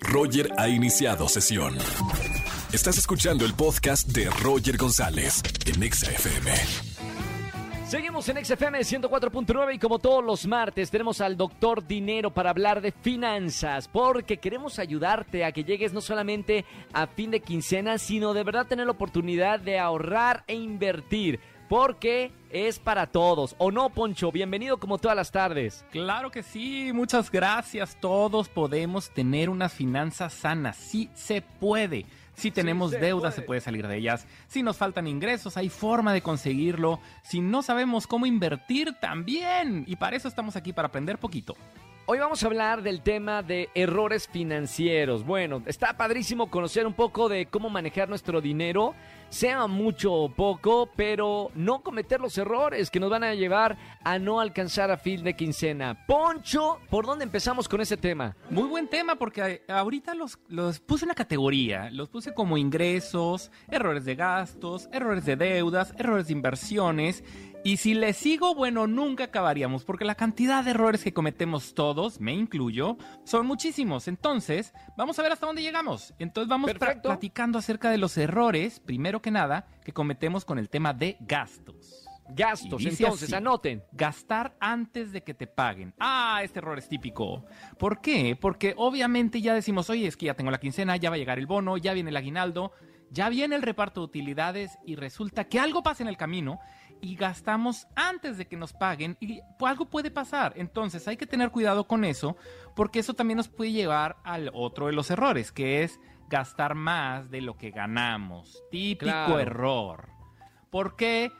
Roger ha iniciado sesión. Estás escuchando el podcast de Roger González en Exa FM. Seguimos en XFM 104.9 y como todos los martes tenemos al doctor Dinero para hablar de finanzas porque queremos ayudarte a que llegues no solamente a fin de quincena sino de verdad tener la oportunidad de ahorrar e invertir porque es para todos. ¿O no, Poncho? Bienvenido como todas las tardes. Claro que sí, muchas gracias. Todos podemos tener unas finanzas sanas. Sí se puede. Si tenemos deudas, se puede salir de ellas. Si nos faltan ingresos, hay forma de conseguirlo. Si no sabemos cómo invertir, también. Y para eso estamos aquí, para aprender poquito. Hoy vamos a hablar del tema de errores financieros. Bueno, está padrísimo conocer un poco de cómo manejar nuestro dinero, sea mucho o poco, pero no cometer los errores que nos van a llevar a no alcanzar a fin de quincena. Poncho, ¿por dónde empezamos con ese tema? Muy buen tema porque ahorita los, los puse en una categoría, los puse como ingresos, errores de gastos, errores de deudas, errores de inversiones y si le sigo, bueno, nunca acabaríamos, porque la cantidad de errores que cometemos todos, me incluyo, son muchísimos. Entonces, vamos a ver hasta dónde llegamos. Entonces, vamos platicando acerca de los errores, primero que nada, que cometemos con el tema de gastos. Gastos, entonces, anoten. Gastar antes de que te paguen. Ah, este error es típico. ¿Por qué? Porque obviamente ya decimos, oye, es que ya tengo la quincena, ya va a llegar el bono, ya viene el aguinaldo, ya viene el reparto de utilidades y resulta que algo pasa en el camino y gastamos antes de que nos paguen y algo puede pasar. Entonces hay que tener cuidado con eso porque eso también nos puede llevar al otro de los errores, que es gastar más de lo que ganamos. Típico error. ¿Por qué?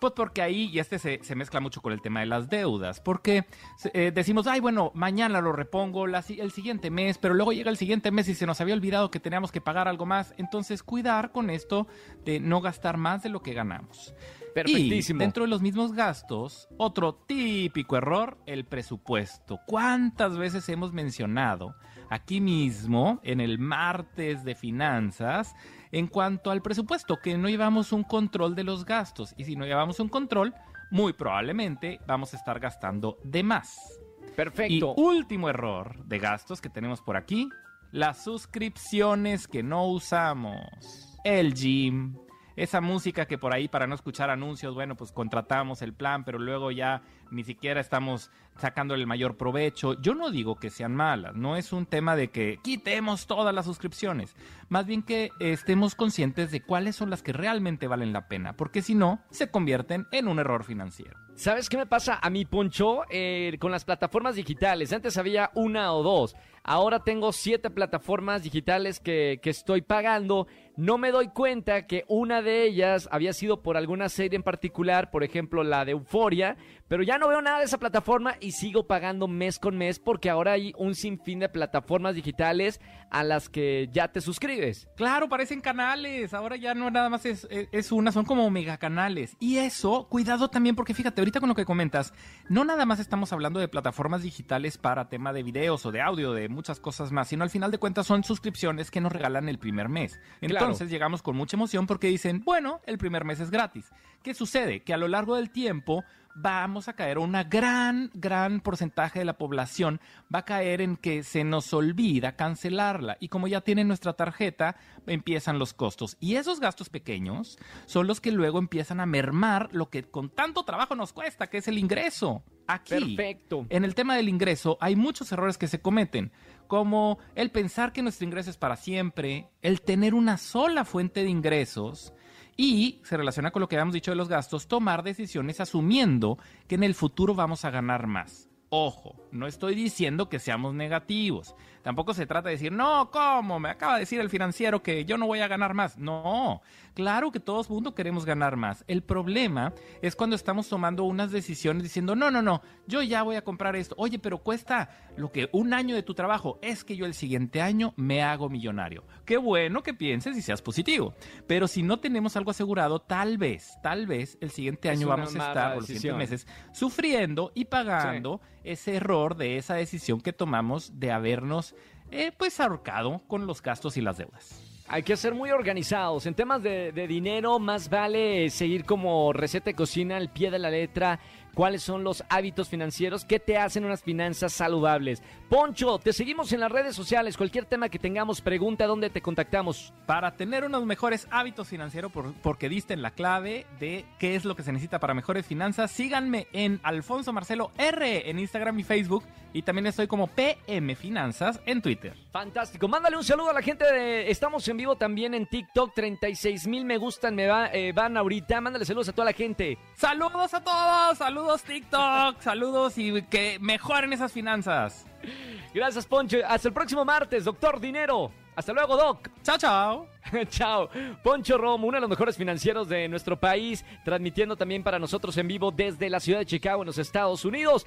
Pues porque ahí, y este se, mezcla mucho con el tema de las deudas, porque eh, decimos, ay, bueno, mañana lo repongo el siguiente mes, pero luego llega el siguiente mes y se nos había olvidado que teníamos que pagar algo más. Entonces, cuidar con esto de no gastar más de lo que ganamos. Perfectísimo. Y dentro de los mismos gastos, otro típico error, el presupuesto. ¿Cuántas veces hemos mencionado aquí mismo, en el martes de finanzas, en cuanto al presupuesto, que no llevamos un control de los gastos? Y si no llevamos un control, muy probablemente vamos a estar gastando de más. Perfecto. Y último error de gastos que tenemos por aquí, las suscripciones que no usamos. El gym, esa música que por ahí para no escuchar anuncios, bueno, pues contratamos el plan, pero luego ya ni siquiera estamos sacando el mayor provecho. Yo no digo que sean malas, no es un tema de que quitemos todas las suscripciones, más bien que estemos conscientes de cuáles son las que realmente valen la pena, porque si no, se convierten en un error financiero. ¿Sabes qué me pasa a mi poncho eh, con las plataformas digitales? Antes había una o dos. Ahora tengo siete plataformas digitales que, que, estoy pagando. No me doy cuenta que una de ellas había sido por alguna serie en particular, por ejemplo la de Euforia, pero ya no veo nada de esa plataforma y sigo pagando mes con mes porque ahora hay un sinfín de plataformas digitales a las que ya te suscribes. Claro, parecen canales. Ahora ya no nada más es, es, una, son como megacanales. Y eso, cuidado también porque fíjate, ahorita con lo que comentas, no nada más estamos hablando de plataformas digitales para tema de videos o de audio, de muchas cosas más, sino al final de cuentas son suscripciones que nos regalan el primer mes. Entonces llegamos con mucha emoción porque dicen, bueno, el primer mes es gratis. ¿Qué sucede? Que a lo largo del tiempo vamos a caer, una gran, gran porcentaje de la población va a caer en que se nos olvida cancelarla. Y como ya tienen nuestra tarjeta, empiezan los costos. Y esos gastos pequeños son los que luego empiezan a mermar lo que con tanto trabajo nos cuesta, que es el ingreso. Aquí, Perfecto. en el tema del ingreso, hay muchos errores que se cometen, como el pensar que nuestro ingreso es para siempre, el tener una sola fuente de ingresos, y se relaciona con lo que habíamos dicho de los gastos, tomar decisiones asumiendo que en el futuro vamos a ganar más. Ojo, no estoy diciendo que seamos negativos. Tampoco se trata de decir, no, ¿cómo? Me acaba de decir el financiero que yo no voy a ganar más. No, claro que todo mundo queremos ganar más. El problema es cuando estamos tomando unas decisiones diciendo, no, no, no, yo ya voy a comprar esto. Oye, pero cuesta lo que un año de tu trabajo. Es que yo el siguiente año me hago millonario. Qué bueno que pienses y seas positivo. Pero si no tenemos algo asegurado, tal vez, tal vez el siguiente año vamos a estar, o los siguientes meses, sufriendo y pagando ese error de esa decisión que tomamos de habernos eh, pues ahorcado con los gastos y las deudas. Hay que ser muy organizados. En temas de, dinero, más vale seguir como receta de cocina al pie de la letra, cuáles son los hábitos financieros que te hacen unas finanzas saludables. Poncho, te seguimos en las redes sociales. Cualquier tema que tengamos, pregunta dónde te contactamos. Para tener unos mejores hábitos financieros, por- porque diste en la clave de qué es lo que se necesita para mejores finanzas, síganme en Alfonso Marcelo R en Instagram y Facebook. Y también estoy como PM Finanzas en Twitter. Fantástico. Mándale un saludo a la gente de... Estamos en vivo también en TikTok. 36 mil me gustan, me va- eh, van ahorita. Mándale saludos a toda la gente. Saludos a todos, saludos TikTok, saludos y que mejoren esas finanzas. Gracias, Poncho. Hasta el próximo martes, doctor Dinero. Hasta luego, Doc. Chao, chao. Chao. Poncho Romo, uno de los mejores financieros de nuestro país, transmitiendo también para nosotros en vivo desde la ciudad de Chicago, en los Estados Unidos.